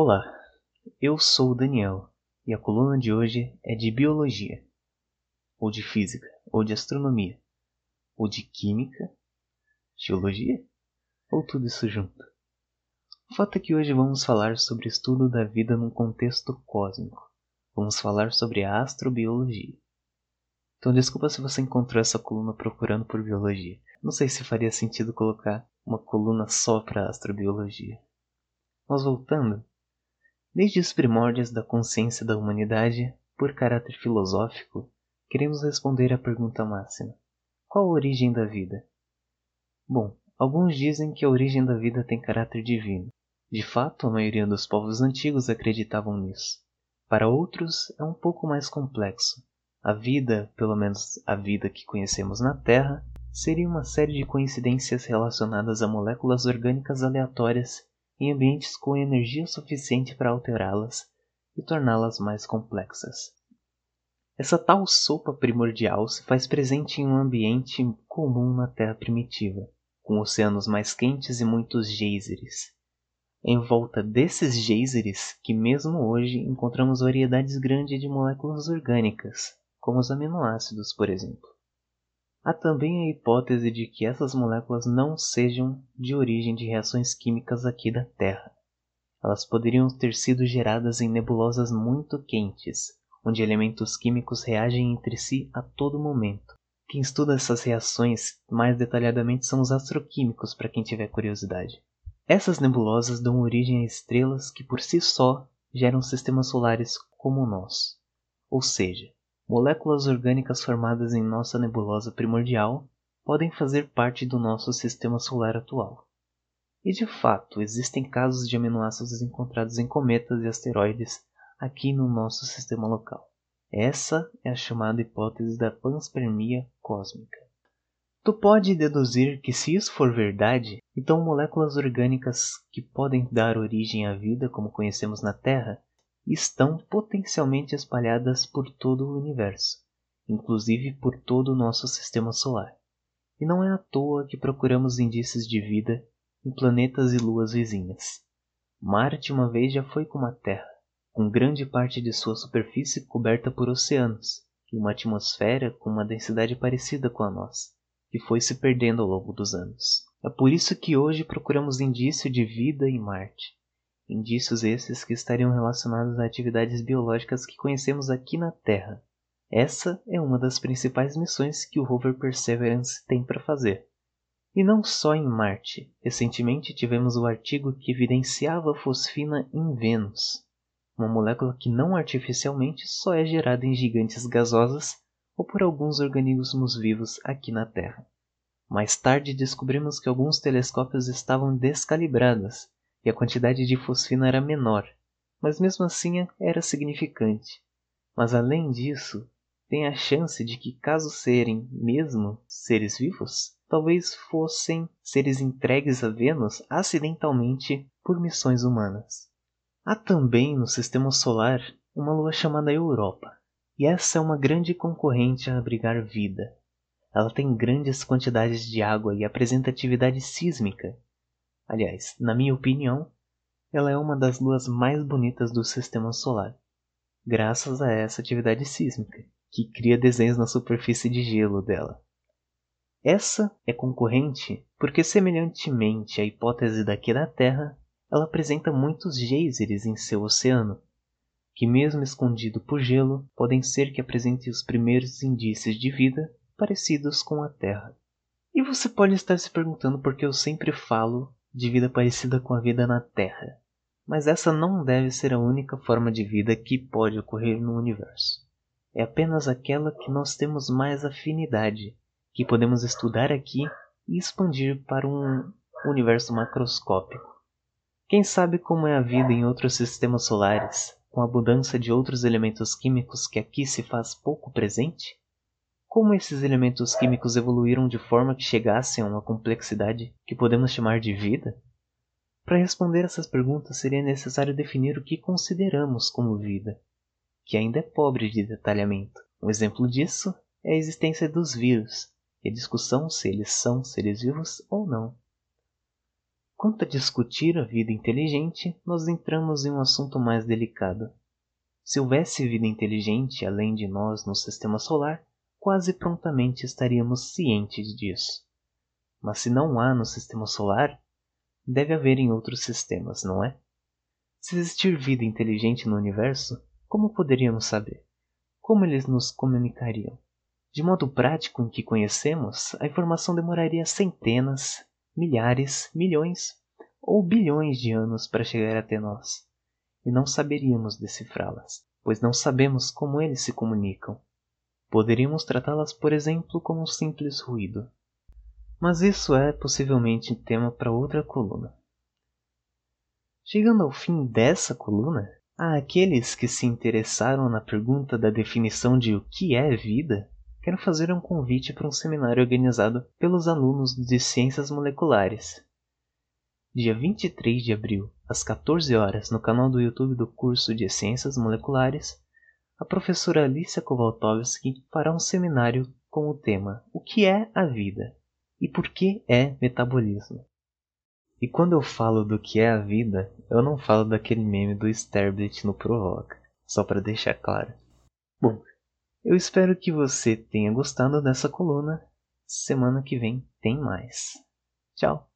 Olá, eu sou o Daniel e a coluna de hoje é de biologia, ou de física, ou de astronomia, ou de química, geologia, ou tudo isso junto. O fato é que hoje vamos falar sobre estudo da vida num contexto cósmico. Vamos falar sobre a astrobiologia. Então desculpa se você encontrou essa coluna procurando por biologia. Não sei se faria sentido colocar uma coluna só para astrobiologia. Mas voltando, desde os primórdios da consciência da humanidade, por caráter filosófico, queremos responder à pergunta máxima: qual a origem da vida? Bom, alguns dizem que a origem da vida tem caráter divino. De fato, a maioria dos povos antigos acreditavam nisso. Para outros, é um pouco mais complexo. A vida, pelo menos a vida que conhecemos na Terra, seria uma série de coincidências relacionadas a moléculas orgânicas aleatórias em ambientes com energia suficiente para alterá-las e torná-las mais complexas. Essa tal sopa primordial se faz presente em um ambiente comum na Terra primitiva, com oceanos mais quentes e muitos geysers. Em volta desses geysers que mesmo hoje encontramos variedades grandes de moléculas orgânicas, como os aminoácidos, por exemplo. Há também a hipótese de que essas moléculas não sejam de origem de reações químicas aqui da Terra. Elas poderiam ter sido geradas em nebulosas muito quentes, onde elementos químicos reagem entre si a todo momento. Quem estuda essas reações mais detalhadamente são os astroquímicos, para quem tiver curiosidade. Essas nebulosas dão origem a estrelas que por si só geram sistemas solares como o nosso. Ou seja, moléculas orgânicas formadas em nossa nebulosa primordial podem fazer parte do nosso sistema solar atual. E de fato, existem casos de aminoácidos encontrados em cometas e asteroides aqui no nosso sistema local. Essa é a chamada hipótese da panspermia cósmica. Tu pode deduzir que se isso for verdade, então moléculas orgânicas que podem dar origem à vida como conhecemos na Terra estão potencialmente espalhadas por todo o universo, inclusive por todo o nosso sistema solar. E não é à toa que procuramos indícios de vida em planetas e luas vizinhas. Marte uma vez já foi como a Terra, com grande parte de sua superfície coberta por oceanos e uma atmosfera com uma densidade parecida com a nossa, que foi se perdendo ao longo dos anos. É por isso que hoje procuramos indício de vida em Marte, Indícios esses que estariam relacionados a atividades biológicas que conhecemos aqui na Terra. Essa é uma das principais missões que o rover Perseverance tem para fazer. E não só em Marte. Recentemente tivemos o artigo que evidenciava fosfina em Vênus, uma molécula que não artificialmente só é gerada em gigantes gasosas ou por alguns organismos vivos aqui na Terra. Mais tarde descobrimos que alguns telescópios estavam descalibrados e a quantidade de fosfina era menor, mas mesmo assim era significante. Mas além disso, tem a chance de que, caso serem mesmo seres vivos, talvez fossem seres entregues a Vênus acidentalmente por missões humanas. Há também no sistema solar uma lua chamada Europa, e essa é uma grande concorrente a abrigar vida. Ela tem grandes quantidades de água e apresenta atividade sísmica, Aliás, na minha opinião, ela é uma das luas mais bonitas do sistema solar, graças a essa atividade sísmica, que cria desenhos na superfície de gelo dela. Essa é concorrente porque, semelhantemente à hipótese daqui da Terra, ela apresenta muitos geysers em seu oceano, que, mesmo escondido por gelo, podem ser que apresentem os primeiros indícios de vida parecidos com a Terra. E você pode estar se perguntando por que eu sempre falo de vida parecida com a vida na Terra. Mas essa não deve ser a única forma de vida que pode ocorrer no universo. É apenas aquela que nós temos mais afinidade, que podemos estudar aqui e expandir para um universo macroscópico. Quem sabe como é a vida em outros sistemas solares, com a abundância de outros elementos químicos que aqui se faz pouco presente? Como esses elementos químicos evoluíram de forma que chegassem a uma complexidade que podemos chamar de vida? Para responder essas perguntas seria necessário definir o que consideramos como vida, que ainda é pobre de detalhamento. Um exemplo disso é a existência dos vírus e a discussão se eles são seres vivos ou não. Quanto a discutir a vida inteligente, nós entramos em um assunto mais delicado. Se houvesse vida inteligente além de nós no sistema solar, quase prontamente estaríamos cientes disso. Mas se não há no sistema solar, deve haver em outros sistemas, não é? Se existir vida inteligente no universo, como poderíamos saber? Como eles nos comunicariam? De modo prático em que conhecemos, a informação demoraria centenas, milhares, milhões ou bilhões de anos para chegar até nós, e não saberíamos decifrá-las, pois não sabemos como eles se comunicam. Poderíamos tratá-las, por exemplo, como um simples ruído. Mas isso é possivelmente tema para outra coluna. Chegando ao fim dessa coluna, há aqueles que se interessaram na pergunta da definição de o que é vida quero fazer um convite para um seminário organizado pelos alunos de Ciências Moleculares. Dia 23 de abril, às 14 horas, no canal do YouTube do curso de Ciências Moleculares, a professora Alicia Kowaltowski fará um seminário com o tema O que é a vida e por que é metabolismo. E quando eu falo do que é a vida, eu não falo daquele meme do Sterblit no Provoca, só para deixar claro. Bom, eu espero que você tenha gostado dessa coluna. Semana que vem tem mais. Tchau!